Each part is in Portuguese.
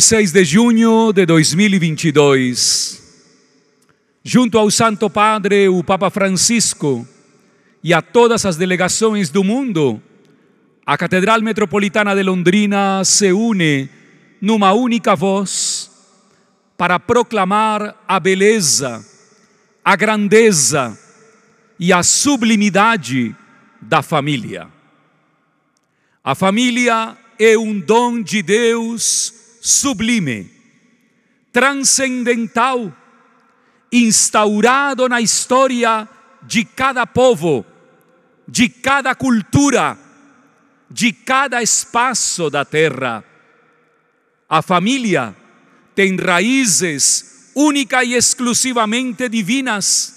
6 de junho de 2022, junto ao Santo Padre, o Papa Francisco, e a todas as delegações do mundo, a Catedral Metropolitana de Londrina se une numa única voz para proclamar a beleza, a grandeza e a sublimidade da família. A família é um dom de Deus sublime, transcendental, instaurado na história de cada povo, de cada cultura, de cada espaço da terra. A família tem raízes única e exclusivamente divinas,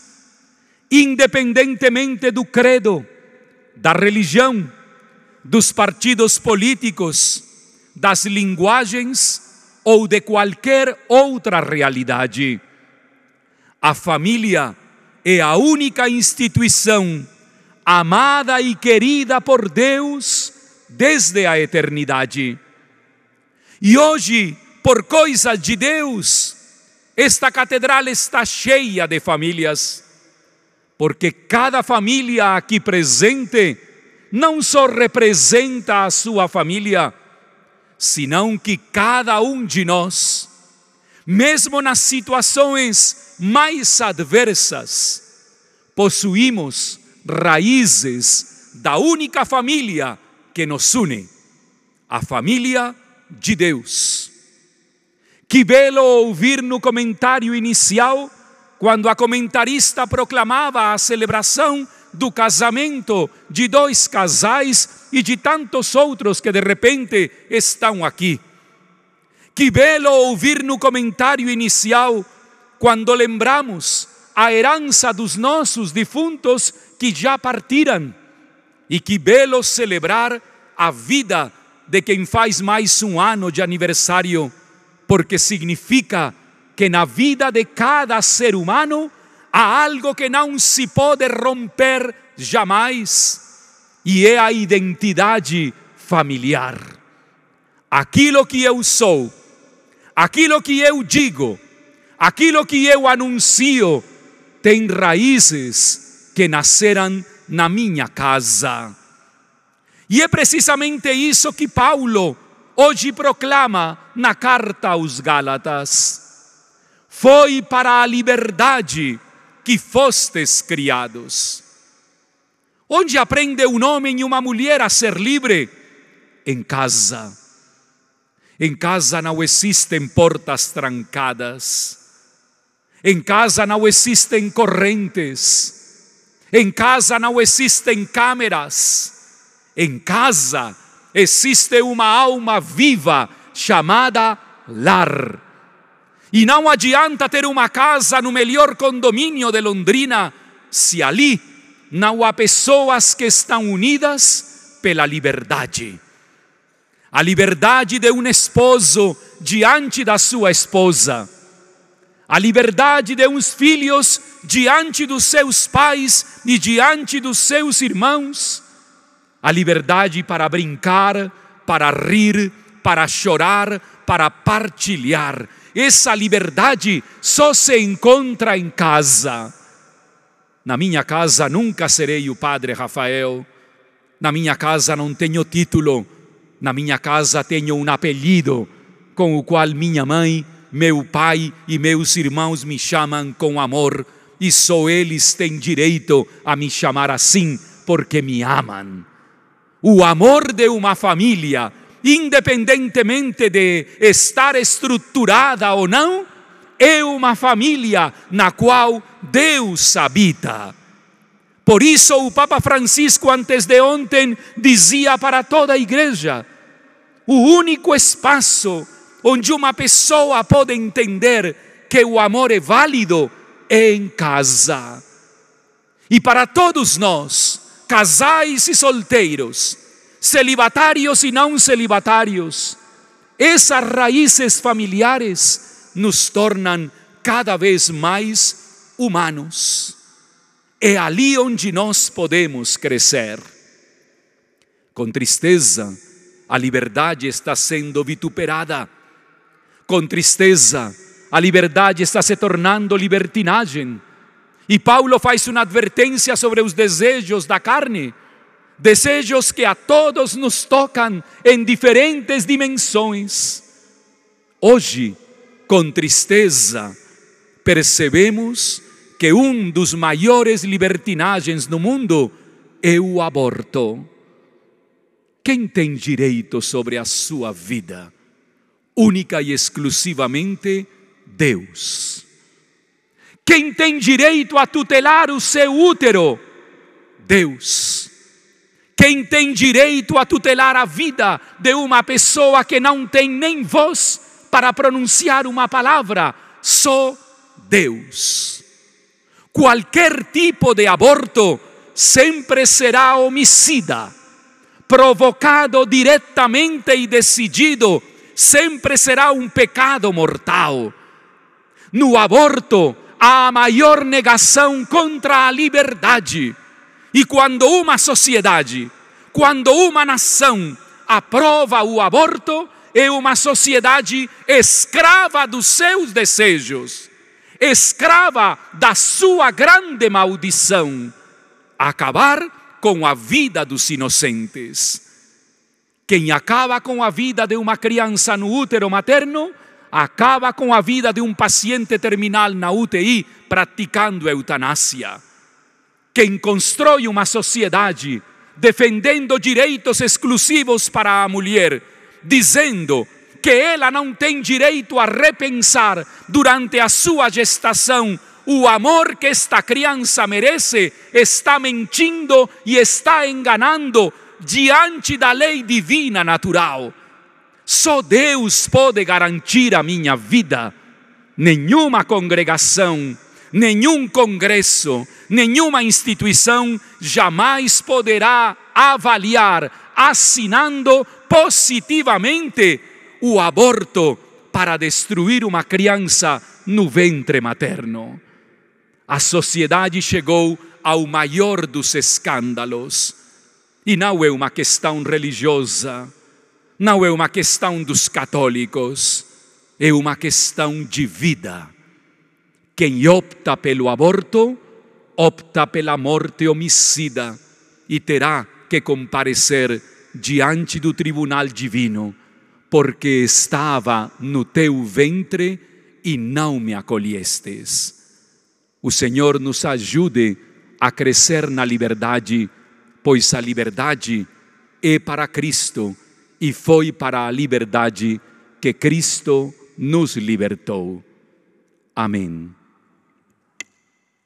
independentemente do credo, da religião, dos partidos políticos, das linguagens ou de qualquer outra realidade. A família é a única instituição amada e querida por Deus desde a eternidade. E hoje, por coisas de Deus, esta catedral está cheia de famílias, porque cada família aqui presente não só representa a sua família, senão que cada um de nós, mesmo nas situações mais adversas, possuímos raízes da única família que nos une, a família de Deus. Que belo ouvir no comentário inicial, quando a comentarista proclamava a celebração do casamento de dois casais e de tantos outros que de repente estão aqui. Que belo ouvir no comentário inicial, quando lembramos a herança dos nossos defuntos que já partiram. E que belo celebrar a vida de quem faz mais um ano de aniversário, porque significa que na vida de cada ser humano há algo que não se pode romper jamais, e é a identidade familiar. Aquilo que eu sou, aquilo que eu digo, aquilo que eu anuncio, tem raízes que nasceram na minha casa. E é precisamente isso que Paulo hoje proclama na carta aos Gálatas. Foi para a liberdade que fostes criados. Onde aprende um homem e uma mulher a ser livre? Em casa. Em casa não existem portas trancadas. Em casa não existem correntes. Em casa não existem câmeras. Em casa existe uma alma viva chamada lar. E não adianta ter uma casa no melhor condomínio de Londrina se ali não há pessoas que estão unidas pela liberdade. A liberdade de um esposo diante da sua esposa. A liberdade de uns filhos diante dos seus pais e diante dos seus irmãos. A liberdade para brincar, para rir, para chorar, para partilhar essa liberdade só se encontra em casa. Na minha casa nunca serei o padre Rafael. Na minha casa não tenho título. Na minha casa tenho um apelido com o qual minha mãe, meu pai e meus irmãos me chamam com amor. E só eles têm direito a me chamar assim porque me amam. O amor de uma família independentemente de estar estruturada ou não, é uma família na qual Deus habita. Por isso, o Papa Francisco, antes de ontem, dizia para toda a igreja: o único espaço onde uma pessoa pode entender que o amor é válido é em casa. E para todos nós, casais e solteiros, celibatários e não celibatários, essas raízes familiares nos tornam cada vez mais humanos. É ali onde nós podemos crescer. Com tristeza, a liberdade está sendo vituperada. com tristeza, a liberdade está se tornando libertinagem. E Paulo faz uma advertência sobre os desejos da carne, desejos que a todos nos tocam em diferentes dimensões. Hoje, com tristeza, percebemos que um dos maiores libertinagens no mundo é o aborto. Quem tem direito sobre a sua vida? Única e exclusivamente Deus. Quem tem direito a tutelar o seu útero? Deus. Quem tem direito a tutelar a vida de uma pessoa que não tem nem voz para pronunciar uma palavra? Só Deus. Qualquer tipo de aborto sempre será homicida provocado diretamente e decidido, sempre será um pecado mortal. No aborto, há a maior negação contra a liberdade. E quando uma sociedade, quando uma nação aprova o aborto, é uma sociedade escrava dos seus desejos, escrava da sua grande maldição, acabar com a vida dos inocentes. Quem acaba com a vida de uma criança no útero materno, acaba com a vida de um paciente terminal na UTI praticando eutanásia. Quem constrói uma sociedade defendendo direitos exclusivos para a mulher, dizendo que ela não tem direito a repensar durante a sua gestação o amor que esta criança merece, está mentindo e está enganando diante da lei divina natural. Só Deus pode garantir a minha vida. Nenhuma congregação, nenhum congresso, nenhuma instituição jamais poderá avaliar, assinando positivamente o aborto para destruir uma criança no ventre materno a sociedade chegou ao maior dos escândalos. E não é uma questão religiosa, não é uma questão dos católicos, é uma questão de vida. Quem opta pelo aborto, opta pela morte homicida e terá que comparecer diante do tribunal divino, porque estava no teu ventre e não me acolhestes. O Senhor nos ajude a crescer na liberdade, pois a liberdade é para Cristo e foi para a liberdade que Cristo nos libertou. Amém.